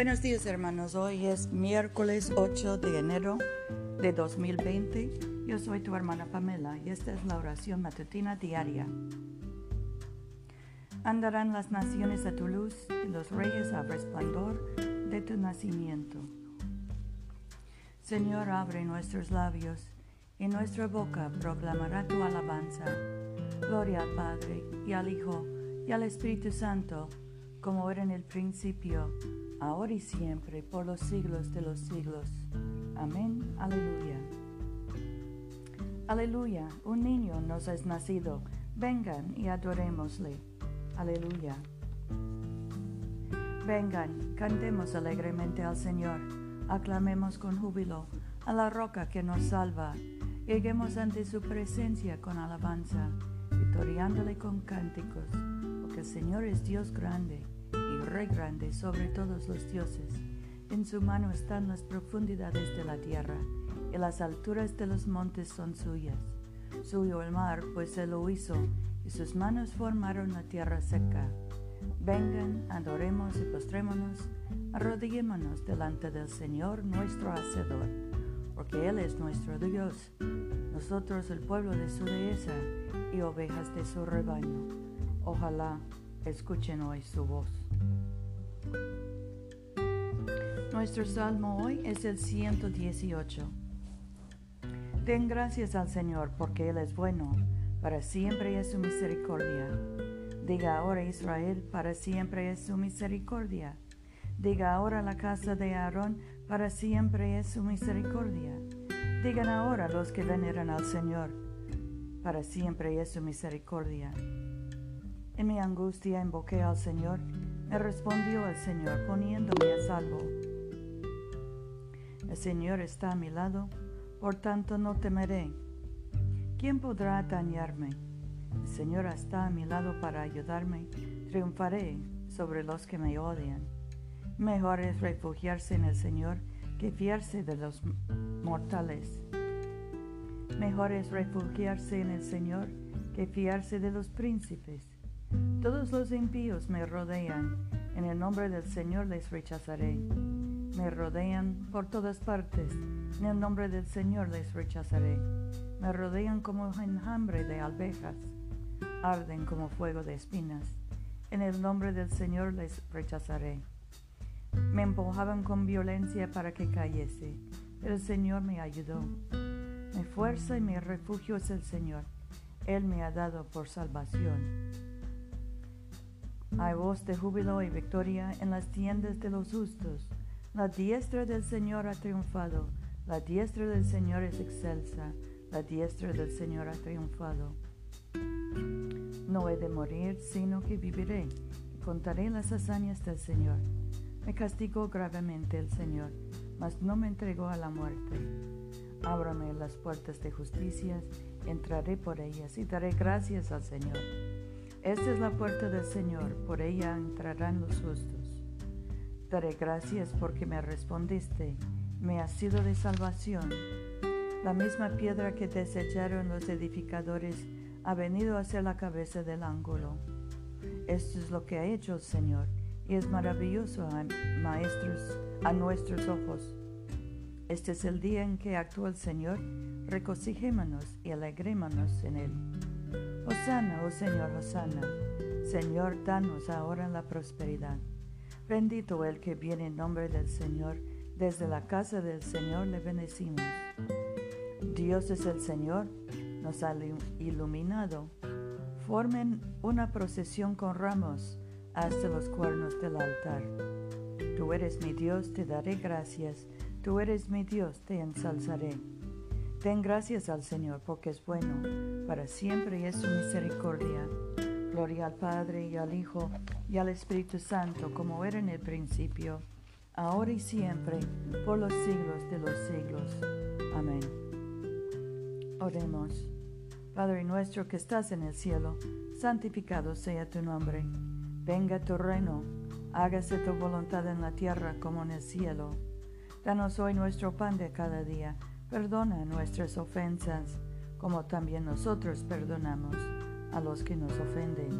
Buenos días hermanos, hoy es miércoles 8 de enero de 2020. Yo soy tu hermana Pamela y esta es la oración matutina diaria. Andarán las naciones a tu luz y los reyes al resplandor de tu nacimiento. Señor, abre nuestros labios y nuestra boca proclamará tu alabanza. Gloria al Padre y al Hijo y al Espíritu Santo, como era en el principio ahora y siempre, por los siglos de los siglos. Amén. Aleluya. Aleluya. Un niño nos es nacido. Vengan y adorémosle. Aleluya. Vengan, cantemos alegremente al Señor. Aclamemos con júbilo a la roca que nos salva. Lleguemos ante su presencia con alabanza, victoriándole con cánticos, porque el Señor es Dios grande Rey grande sobre todos los dioses. En su mano están las profundidades de la tierra, y las alturas de los montes son suyas. Suyo el mar, pues él lo hizo, y sus manos formaron la tierra seca. Vengan, adoremos y postrémonos, arrodillémonos delante del Señor nuestro Hacedor, porque Él es nuestro Dios, nosotros el pueblo de su dehesa y ovejas de su rebaño. Ojalá escuchen hoy su voz. Nuestro salmo hoy es el 118. Den gracias al Señor porque Él es bueno, para siempre es su misericordia. Diga ahora Israel, para siempre es su misericordia. Diga ahora la casa de Aarón, para siempre es su misericordia. Digan ahora los que veneran al Señor, para siempre es su misericordia. En mi angustia invoqué al Señor, me respondió el Señor poniéndome a salvo. El Señor está a mi lado, por tanto no temeré. ¿Quién podrá dañarme? El Señor está a mi lado para ayudarme. Triunfaré sobre los que me odian. Mejor es refugiarse en el Señor que fiarse de los mortales. Mejor es refugiarse en el Señor que fiarse de los príncipes. Todos los impíos me rodean, en el nombre del Señor les rechazaré me rodean por todas partes. En el nombre del Señor les rechazaré. Me rodean como enjambre de alvejas. Arden como fuego de espinas. En el nombre del Señor les rechazaré. Me empujaban con violencia para que cayese, pero el Señor me ayudó. Mi fuerza y mi refugio es el Señor. Él me ha dado por salvación. Hay voz de júbilo y victoria en las tiendas de los justos. La diestra del Señor ha triunfado, la diestra del Señor es excelsa, la diestra del Señor ha triunfado. No he de morir, sino que viviré, contaré las hazañas del Señor. Me castigó gravemente el Señor, mas no me entregó a la muerte. Ábrame las puertas de justicia, entraré por ellas y daré gracias al Señor. Esta es la puerta del Señor, por ella entrarán los justos. Daré gracias porque me respondiste, me has sido de salvación. La misma piedra que desecharon los edificadores ha venido a ser la cabeza del ángulo. Esto es lo que ha hecho el Señor y es maravilloso a, maestros, a nuestros ojos. Este es el día en que actúa el Señor, regocijémonos y alegrémonos en él. Hosana, oh Señor, Hosana. Señor, danos ahora la prosperidad. Bendito el que viene en nombre del Señor. Desde la casa del Señor le bendecimos. Dios es el Señor, nos ha iluminado. Formen una procesión con ramos hasta los cuernos del altar. Tú eres mi Dios, te daré gracias. Tú eres mi Dios, te ensalzaré. Den gracias al Señor porque es bueno, para siempre es su misericordia. Gloria al Padre y al Hijo y al Espíritu Santo, como era en el principio, ahora y siempre, por los siglos de los siglos. Amén. Oremos. Padre nuestro que estás en el cielo, santificado sea tu nombre. Venga tu reino, hágase tu voluntad en la tierra como en el cielo. Danos hoy nuestro pan de cada día. Perdona nuestras ofensas, como también nosotros perdonamos a los que nos ofenden.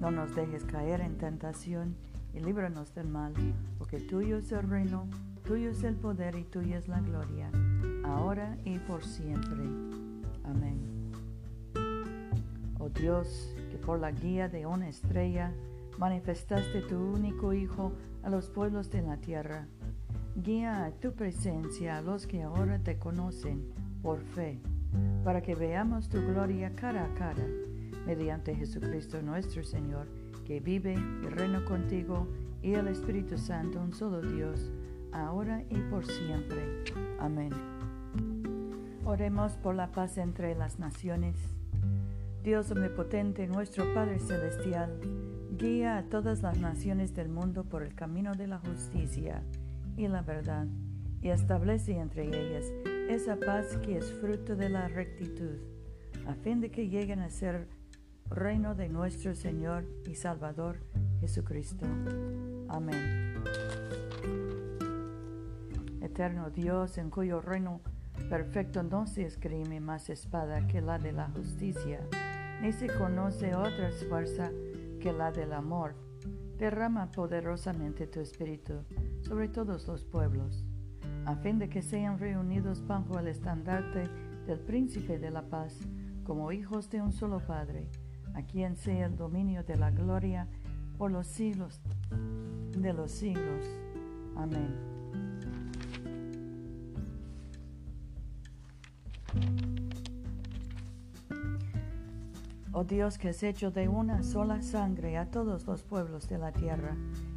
No nos dejes caer en tentación y líbranos del mal, porque tuyo es el reino, tuyo es el poder y tuya es la gloria, ahora y por siempre. Amén. Oh Dios, que por la guía de una estrella manifestaste tu único Hijo a los pueblos de la tierra, guía a tu presencia a los que ahora te conocen por fe, para que veamos tu gloria cara a cara, mediante Jesucristo nuestro Señor que vive y reina contigo y el Espíritu Santo, un solo Dios, ahora y por siempre. Amén. Oremos por la paz entre las naciones. Dios omnipotente, nuestro Padre Celestial, guía a todas las naciones del mundo por el camino de la justicia y la verdad, y establece entre ellas esa paz que es fruto de la rectitud, a fin de que lleguen a ser reino de nuestro Señor y Salvador Jesucristo. Amén. Eterno Dios, en cuyo reino perfecto no se escribe más espada que la de la justicia, ni se conoce otra fuerza que la del amor, derrama poderosamente tu espíritu sobre todos los pueblos, a fin de que sean reunidos bajo el estandarte del príncipe de la paz, como hijos de un solo Padre a quien sea el dominio de la gloria por los siglos de los siglos. Amén. Oh Dios que has hecho de una sola sangre a todos los pueblos de la tierra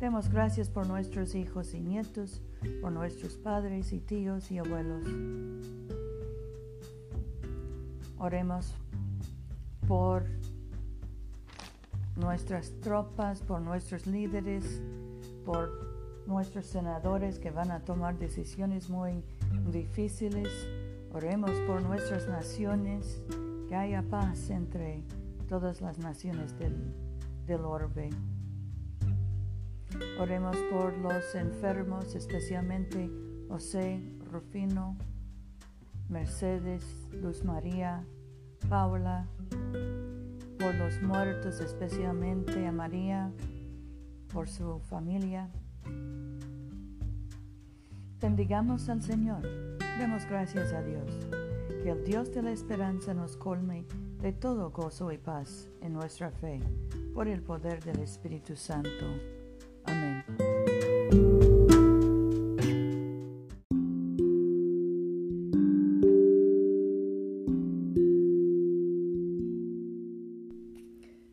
Demos gracias por nuestros hijos y nietos, por nuestros padres y tíos y abuelos. Oremos por nuestras tropas, por nuestros líderes, por nuestros senadores que van a tomar decisiones muy difíciles. Oremos por nuestras naciones, que haya paz entre todas las naciones del, del orbe. Oremos por los enfermos, especialmente José, Rufino, Mercedes, Luz María, Paula, por los muertos, especialmente a María, por su familia. Bendigamos al Señor, demos gracias a Dios, que el Dios de la esperanza nos colme de todo gozo y paz en nuestra fe, por el poder del Espíritu Santo.